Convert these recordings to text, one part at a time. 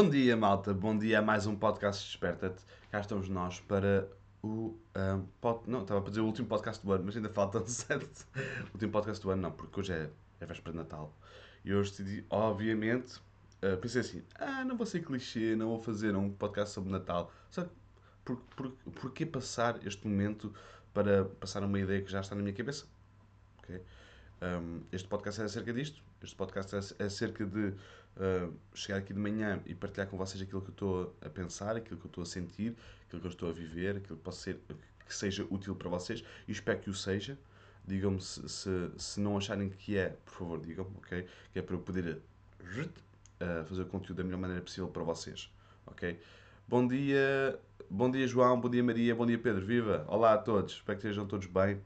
Bom dia, malta. Bom dia a mais um podcast Desperta-te. Cá estamos nós para o. Um, pod... Não, estava a dizer o último podcast do ano, mas ainda falta certo. O último podcast do ano, não, porque hoje é, é véspera de Natal. E hoje decidi, obviamente, uh, pensei assim: ah, não vou ser clichê, não vou fazer um podcast sobre Natal. Só que, por, por, por que passar este momento para passar uma ideia que já está na minha cabeça? Ok? Um, este podcast é acerca disto. Este podcast é acerca de uh, chegar aqui de manhã e partilhar com vocês aquilo que eu estou a pensar, aquilo que eu estou a sentir, aquilo que eu estou a viver, aquilo que, possa ser, que seja útil para vocês e espero que o seja. Digam-me se, se, se, não acharem que é, por favor, digam-me, ok? Que é para eu poder uh, fazer o conteúdo da melhor maneira possível para vocês, ok? Bom dia, bom dia João, bom dia Maria, bom dia Pedro, viva! Olá a todos, espero que estejam todos bem.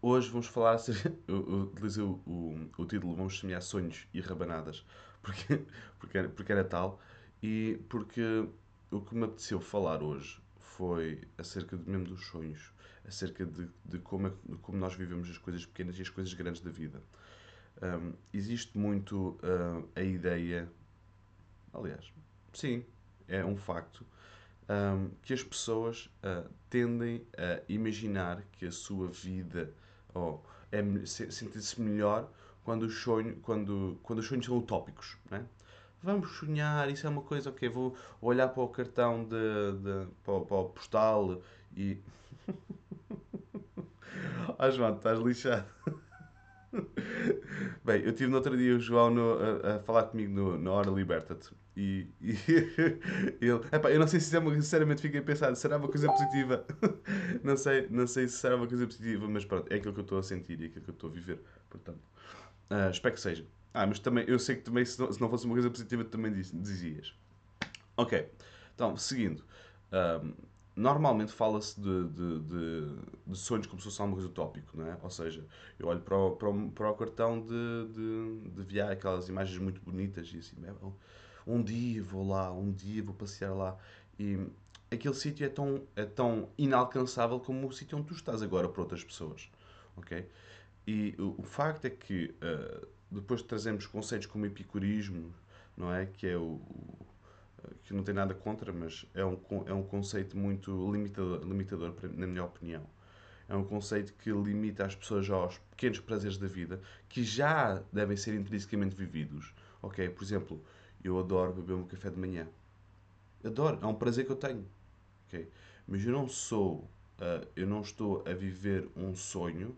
Hoje vamos falar, eu utilizei o, o, o, título Vamos semear sonhos e rabanadas, porque, porque, era, porque era tal, e porque o que me apeteceu falar hoje foi acerca de, mesmo dos sonhos, acerca de, de, como, é, de como nós vivemos as coisas pequenas e as coisas grandes da vida. Um, existe muito uh, a ideia, aliás, sim, é um facto, um, que as pessoas uh, tendem a imaginar que a sua vida ou é sentir-se melhor quando os, sonhos, quando, quando os sonhos são utópicos, né? Vamos sonhar, isso é uma coisa, ok, vou olhar para o cartão de, de para, para o postal e... Ah, João, estás lixado. Bem, eu tive no outro dia o João no, a, a, falar comigo no, na Hora Liberta-te e, e ele, epá, eu não sei se é uma, sinceramente fiquei a pensar, será uma coisa positiva? não, sei, não sei se será uma coisa positiva, mas pronto, é aquilo que eu estou a sentir e é aquilo que eu estou a viver, portanto, uh, espero que seja. Ah, mas também, eu sei que também se não, se não fosse uma coisa positiva, também dizias. Ok, então, seguindo. Um, normalmente fala-se de, de, de, de, sonhos como se fosse coisa utópico, não é? Ou seja, eu olho para o, para o, para o cartão de, de, de viar aquelas imagens muito bonitas e assim, um dia vou lá, um dia vou passear lá. E aquele sítio é tão, é tão inalcançável como o sítio onde tu estás agora para outras pessoas, ok? E o, o facto é que uh, depois trazemos conceitos como epicurismo, não é? Que é o, que não tem nada contra, mas é um, é um conceito muito limitador, limitador, na minha opinião. É um conceito que limita as pessoas aos pequenos prazeres da vida, que já devem ser intrinsecamente vividos. Ok? Por exemplo, eu adoro beber um café de manhã. Adoro, é um prazer que eu tenho. Ok? Mas eu não sou, uh, eu não estou a viver um sonho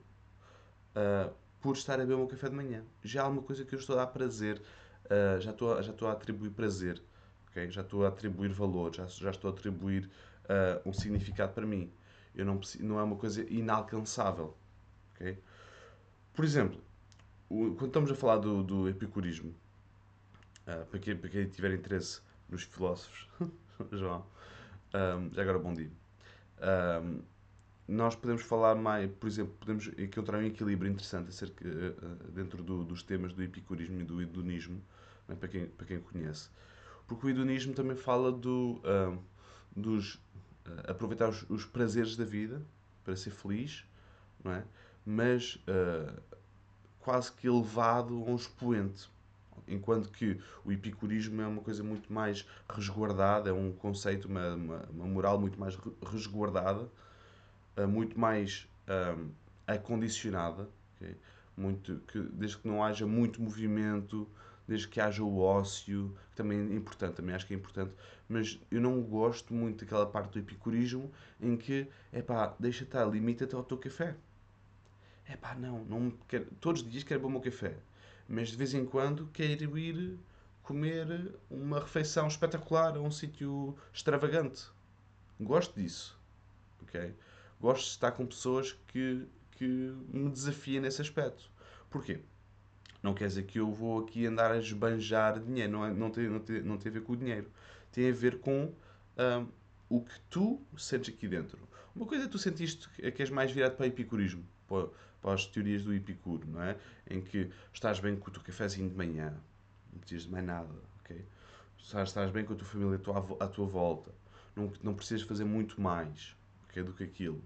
uh, por estar a beber um café de manhã. Já há uma coisa que eu estou a dar prazer, uh, já, estou, já estou a atribuir prazer Okay? Já estou a atribuir valor, já, já estou a atribuir um significado para mim. Eu não, não é uma coisa inalcançável. Okay? Por exemplo, o, quando estamos a falar do, do epicurismo, uh, para, quem, para quem tiver interesse nos filósofos, João, um, já agora bom dia. Um, nós podemos falar mais, por exemplo, podemos encontrar um equilíbrio interessante acerca, uh, dentro do, dos temas do epicurismo e do hedonismo, né, para, quem, para quem conhece. Porque o hedonismo também fala do, uh, dos uh, aproveitar os, os, prazeres da vida para ser feliz, não é? Mas uh, quase que elevado a um expoente. Enquanto que o epicurismo é uma coisa muito mais resguardada, é um conceito, uma, uma, uma moral muito mais resguardada, uh, muito mais um, acondicionada, okay? muito, que, desde que não haja muito movimento, desde que haja o ócio, que também é importante, também acho que é importante, mas eu não gosto muito daquela parte do epicurismo em que, é pá, deixa estar, limita-te ao teu café. É pá, não, não quero, todos os dias quero beber o meu café, mas de vez em quando quero ir comer uma refeição espetacular a um sítio extravagante. Gosto disso, ok? Gosto de estar com pessoas que, que me desafiem nesse aspecto. Porquê? Não quer dizer que eu vou aqui andar a esbanjar dinheiro, não, é, não, tem, não, tem, não tem a ver com o dinheiro. Tem a ver com um, o que tu sentes aqui dentro. Uma coisa é tu sentiste que és mais virado para o epicurismo, para, para as teorias do Epicuro, não é? Em que estás bem com o teu cafezinho de manhã, não precisas de mais nada, ok? Estás, estás bem com a tua família à tua, volta, não, não precisas fazer muito mais okay, do que aquilo.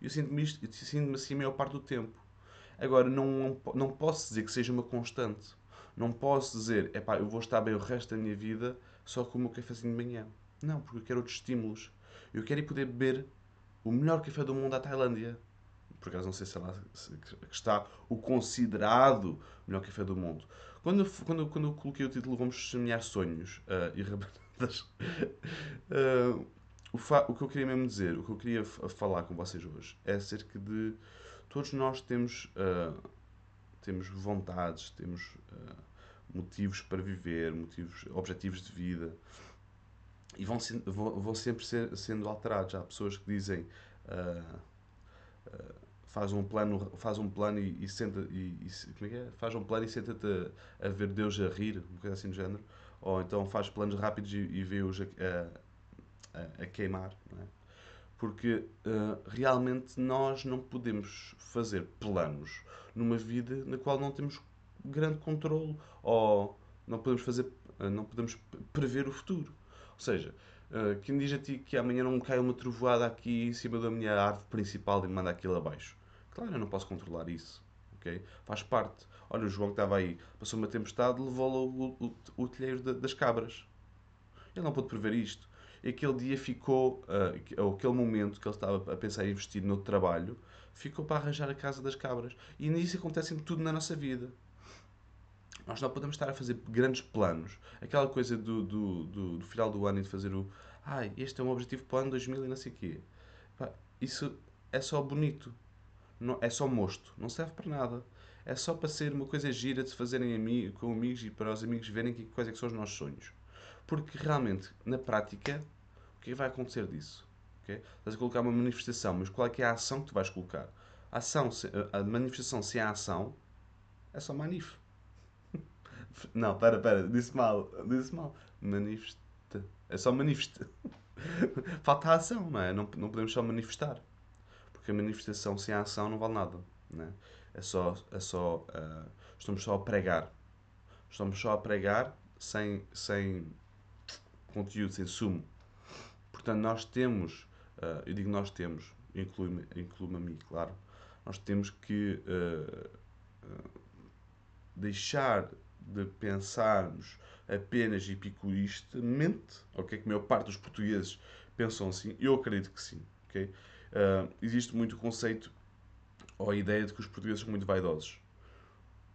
Eu sinto-me sinto assim a maior parte do tempo. Agora, não, não posso dizer que seja uma constante. Não posso dizer, epá, eu vou estar bem o resto da minha vida só com o meu cafezinho de manhã. Não, porque eu quero outros estímulos. Eu quero ir poder beber o melhor café do mundo à Tailândia. Por acaso não sei se é lá se está o considerado melhor café do mundo. Quando, quando, quando eu coloquei o título Vamos Semear Sonhos uh, e Rabanadas, uh, o, o, que eu queria mesmo dizer, o que eu queria falar com vocês hoje é acerca de todos nós temos, uh, temos vontades, temos motivos para viver, motivos, objetivos de vida e vão, vão sempre ser, sendo alterados. Há pessoas que dizem uh, faz um plano, faz um plano e, e senta e, e, como é que é? Faz um plano e senta-te a, a, ver Deus a rir, uma coisa assim do género. Ou então faz planos rápidos e, e vê-os a, a, a, queimar, não é? Porque uh, realmente nós não podemos fazer planos numa vida na qual não temos grande controle ou não podemos fazer, uh, não podemos prever o futuro. Ou seja, uh, quem diz a ti que amanhã não me cai uma trovoada aqui em cima da minha árvore principal e me manda aquilo abaixo. Claro, eu não posso controlar isso. Okay? Faz parte. Olha, o João que estava aí, passou uma tempestade, levou-lo o, o, o telheiro das cabras. Ele não pôde prever isto aquele dia ficou, uh, ou aquele momento que ele estava a pensar em investir no trabalho, ficou para arranjar a casa das cabras. E nisso acontece em tudo na nossa vida. Nós não podemos estar a fazer grandes planos. Aquela coisa do, do, do, do final do ano e de fazer o. Ai, ah, este é um objetivo para o ano 2000 e não sei o quê. Isso é só bonito. Não, é só mosto. Não serve para nada. É só para ser uma coisa gira de se fazerem ami com amigos e para os amigos verem que, quais é que são os nossos sonhos. Porque realmente, na prática, que vai acontecer disso? Okay? Estás a colocar uma manifestação, mas qual é que é a ação que tu vais colocar? A, ação, a manifestação sem a ação é só manif. Não, pera, pera, disse mal, disse mal. Manifesta. É só manifesta. Falta a ação, não é? Não, não podemos só manifestar. Porque a manifestação sem a ação não vale nada. Não é? só. É só uh, estamos só a pregar. Estamos só a pregar sem, sem conteúdo, sem sumo. Portanto, nós temos, uh, eu digo nós temos, inclui-me inclui a mim, claro, nós temos que uh, deixar de pensarmos apenas epicuristamente, ok? Que a maior parte dos portugueses pensam assim, eu acredito que sim, ok? Existe muito conceito ou a ideia de que os portugueses são muito vaidosos.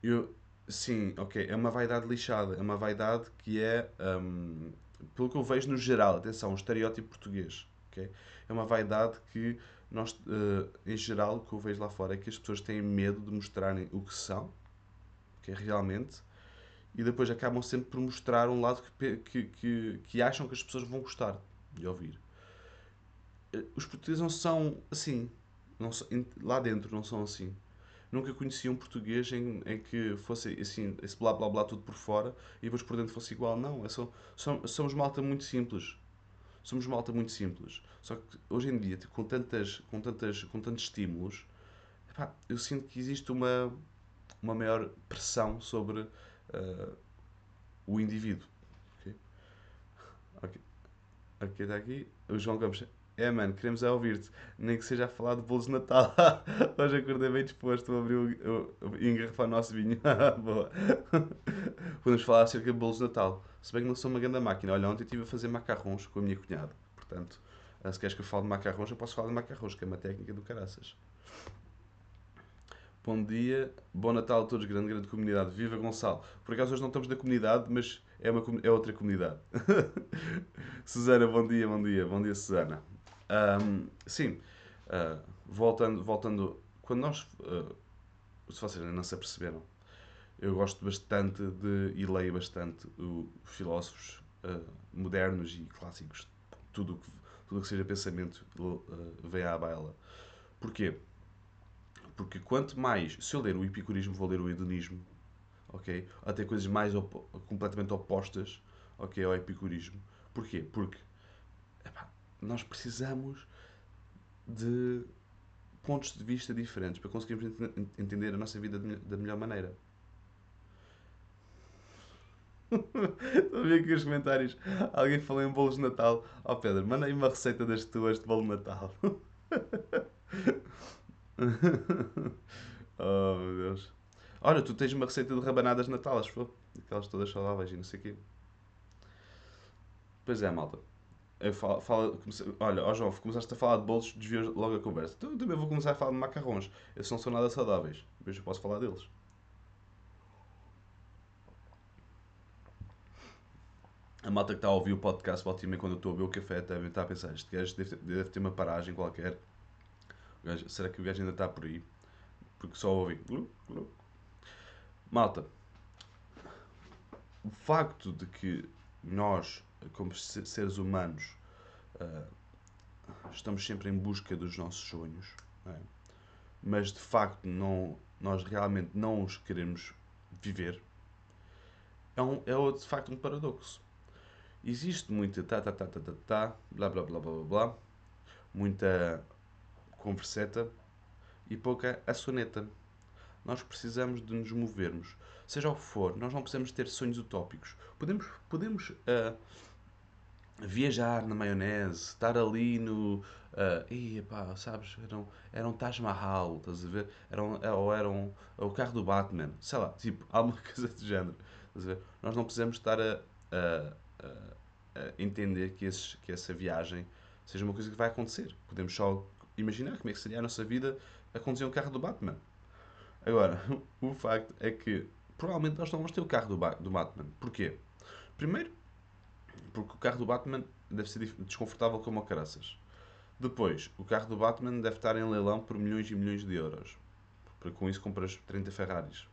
Eu, sim, ok, é uma vaidade lixada, é uma vaidade que é um, pelo que eu vejo no geral, atenção, um estereótipo português. Okay? É uma vaidade que nós, uh, em geral, o que eu vejo lá fora é que as pessoas têm medo de mostrarem o que são, que é realmente, e depois acabam sempre por mostrar um lado que, que, que, que acham que as pessoas vão gostar de ouvir. Eh, os portugueses não são assim. Não, lá dentro não são assim nunca conheci um português em, em que fosse assim, esse blá blá blá tudo por fora e depois por dentro fosse igual. Não, é só, somos, somos malta muito simples. Somos malta muito simples. Só que hoje em dia, com, tantas, com, tantas, com tantos estímulos, epá, eu sinto que existe uma, uma maior pressão sobre uh, o indivíduo. Ok? Está aqui. O João Campos é, mano, queremos é ouvir-te. Nem que seja a falar de bolos de Natal. Hoje acordei bem disposto a abrir o, o, e engarrafar o nosso vinho. Boa. Podemos falar acerca de bolos de Natal. Se bem que não sou uma grande máquina. Olha, ontem estive a fazer macarrons com a minha cunhada. Portanto, se queres que eu fale de macarrons, eu posso falar de macarrons, que é uma técnica do caraças. Bom dia, bom Natal a todos, grande, grande comunidade. Viva Gonçalo. Por acaso hoje não estamos na comunidade, mas é, uma, é outra comunidade. Susana, bom dia, bom dia, bom dia, Susana. Um, sim, uh, voltando, voltando, quando nós, uh, se vocês não se aperceberam, eu gosto bastante de, e leio bastante o, filósofos uh, modernos e clássicos, tudo que, tudo que seja pensamento vem à baila. Porquê? Porque quanto mais, se eu ler o epicurismo, vou ler o hedonismo, ok? Até coisas mais completamente opostas, ok, ao epicurismo. Porquê? Porque epá, precisamos de pontos de vista diferentes para conseguirmos entender a nossa vida da melhor maneira. Estou a ver aqui os comentários. Alguém falou em bolos de Natal. Ó oh, Pedro, manda aí uma receita das tuas de bolo de Natal. oh meu Deus. Olha, tu tens uma receita de rabanadas de Natal, acho que Aquelas todas saudáveis e não sei o quê. Pois é, malta. Eu falo, falo- olha, ó João, começaste a falar de bolos, desvias logo a conversa. Então eu também vou começar a falar de macarrões. Esses não são nada saudáveis. Depois eu posso falar deles. A malta que está a ouvir o podcast, volta e quando eu estou a beber o café, deve estar a pensar: este gajo deve deve ter uma paragem qualquer. Gajo- será que o gajo ainda está por aí? Porque só ouvi. Malta, o facto de que nós, como se- seres humanos, ah, estamos sempre em busca dos nossos sonhos, é? mas de facto não, nós realmente não os queremos viver, é, um, é de facto um paradoxo. Existe muita tá, tá, tá, tá, tá, tá, blá, blá, blá, blá, blá, muita converseta e pouca açoneta. Nós precisamos de nos movermos. Seja o que for, nós não precisamos ter sonhos utópicos. Podemos, podemos ah, viajar na maionese, estar ali no. Uh, Ih, pá, sabes? Era um, era um Taj Mahal, estás a ver? Era um, ou era um, o carro do Batman, sei lá, tipo, alguma coisa do género. Estás a ver? Nós não precisamos estar a, a- a- a entender que, esses, que essa viagem seja uma coisa que vai acontecer. Podemos só imaginar como é que seria a nossa vida a conduzir um carro do Batman. Agora, o facto é que provavelmente nós não vamos ter o carro do, Ba- do Batman. Porquê? Primeiro, porque o carro do Batman deve ser desconfortável como o caraças. Depois, o carro do Batman deve estar em leilão por milhões e milhões de euros. Para com isso compras 30 Ferraris.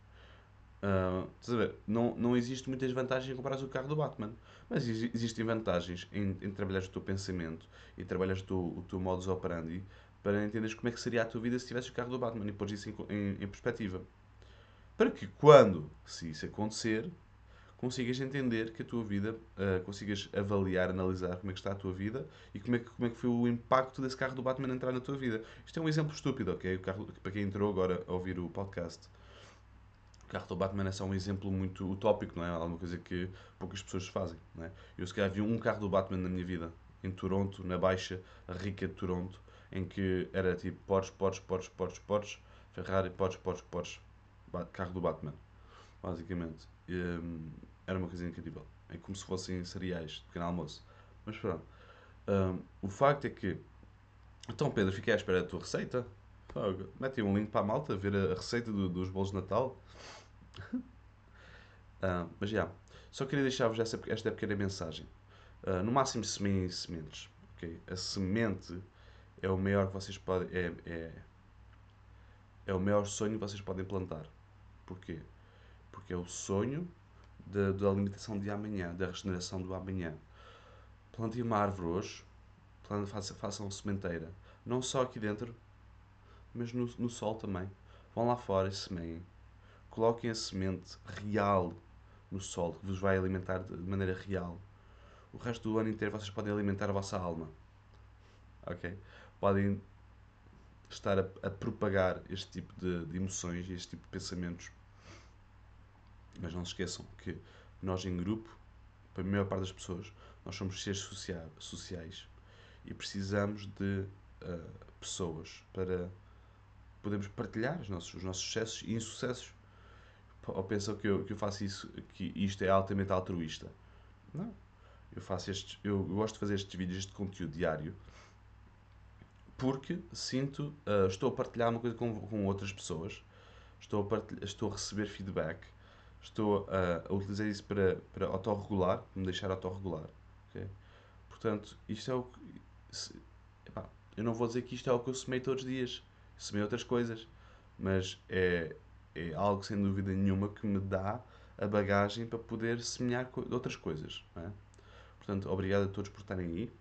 Ah, estás a ver? Não, não existe muitas vantagens em comprar o carro do Batman. Mas exi- existem vantagens em, em trabalhar o teu pensamento e trabalhar o teu, o teu modus operandi para entenderes como é que seria a tua vida se tivesse o carro do Batman e pôres isso em, em, em perspectiva. Para que quando, se isso acontecer, consigas entender que a tua vida, ah, consigas avaliar, analisar como é que está a tua vida e como é, que, como é que foi o impacto desse carro do Batman entrar na tua vida. Isto é um exemplo estúpido, ok? O carro, para quem entrou agora a ouvir o podcast. O carro do Batman é só um exemplo muito utópico, não é? Alguma coisa que poucas pessoas fazem, não é? Eu se calhar vi um carro do Batman na minha vida, em Toronto, na Baixa, rica de Toronto, em que era tipo Porsche, Porsche, Porsche, Porsche, Porsche, Ferrari, Porsche, Porsche, Porsche, carro do Batman, basicamente. E, hum, era uma coisa incrível. É como se fossem cereais de pequeno almoço. Mas pronto. Hum, o facto é que. Então, Pedro, fiquei à espera da tua receita. Fogo. Mete um link para a malta, ver a receita do- dos bolos de Natal. Ah, mas já, só queria deixar-vos esta, esta pequena mensagem. Ah, no máximo semeiem sementes. ok? A semente é o maior que vocês podem. É, é, é o maior sonho que vocês podem plantar. Porquê? Porque é o sonho da, da alimentação de amanhã, da regeneração do amanhã. Plantem uma árvore hoje, façam sementeira. Não só aqui dentro, mas no, no sol também. Vão lá fora e semeiem. Coloquem a semente real no sol, que vos vai alimentar de de maneira real. O resto do ano inteiro vocês podem alimentar a vossa alma. Ok? Podem estar a, a propagar este tipo de, de emoções e este tipo de pensamentos. Mas não se esqueçam que nós em grupo, para a maior parte das pessoas, nós somos seres socia- sociais e precisamos de ah, pessoas para podermos partilhar os nossos, os nossos sucessos e insucessos. Ou pensam que eu, que eu faço isso, que isto é altamente altruísta. Não. Eu faço estes, eu gosto de fazer estes vídeos, este conteúdo diário, porque sinto, ah, estou a partilhar uma coisa com, com outras pessoas, estou a, estou a receber feedback, estou a, a utilizar isso para, para autorregular, me deixar autorregular. ok? Portanto, isto é o que. se- epá, eu não vou dizer que isto é o que eu semei todos os dias, semei outras coisas, mas é, é algo sem dúvida nenhuma que me dá a bagagem para poder semear co- outras coisas. é? Portanto, obrigado a todos por estarem aí.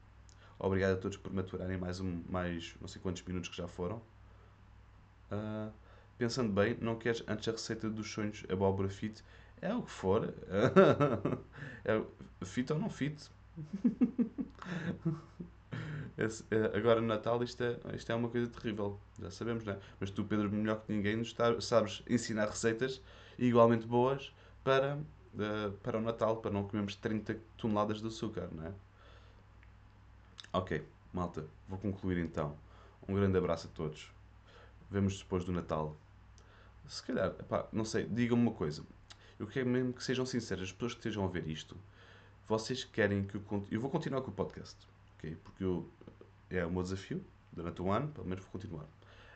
Obrigado a todos por maturarem mais, um, mais não sei quantos minutos que já foram. Ah, pensando bem, não queres antes a receita dos sonhos abóbora fit? É o que for. é, fit ou não fit? Esse- é, agora no Natal isto é, isto é uma coisa terrível, já sabemos, não é? Mas tu, Pedro, melhor que ninguém, nos sabes ensinar receitas igualmente boas para, eh, para o Natal, para não comermos 30 toneladas de açúcar, não é? Ok, malta, vou concluir então. Um grande abraço a todos. Vemos depois do Natal. Se calhar, não sei, digam-me uma coisa. Eu quero mesmo que sejam sinceros, as pessoas que estejam a ver isto, vocês querem que eu... cont- Eu vou continuar com o podcast, ok? Porque eu... é o meu desafio, durante um ano, pelo menos vou continuar.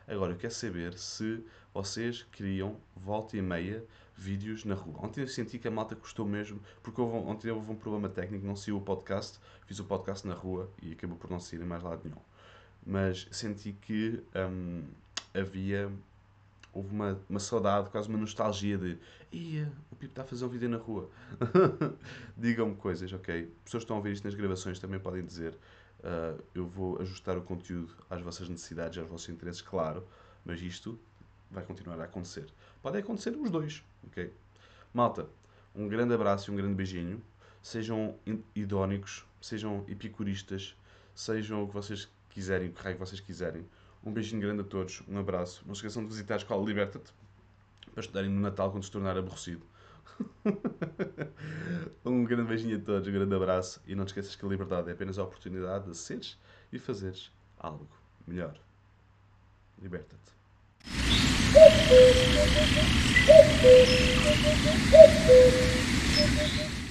Agora, eu quero saber se vocês queriam, volta e meia, vídeos na rua. Ontem eu senti que a malta custou mesmo, porque houve, ontem houve um problema técnico, não saiu o podcast, fiz o podcast na rua e acabou por não sair em mais lado nenhum. Mas senti que hum, havia, houve uma, uma saudade, quase uma nostalgia de Ia, o Pipo está a fazer um vídeo na rua. Digam-me coisas, ok? Pessoas que estão a ouvir isto nas gravações também podem dizer. Uh, eu vou ajustar o conteúdo às vossas necessidades, aos vossos interesses, claro, mas isto vai continuar a acontecer. Pode acontecer os dois, ok? Malta, um grande abraço e um grande beijinho. Sejam idónicos, sejam epicuristas, sejam o que vocês quiserem, o que raio que vocês quiserem. Um beijinho grande a todos, um abraço. Não se esqueçam de visitar a Escola Liberta-te para estudarem no Natal quando se tornar aborrecido. um grande beijinho a todos, um grande abraço e não te esqueças que a liberdade é apenas a oportunidade de seres e fazeres algo melhor. Liberta-te.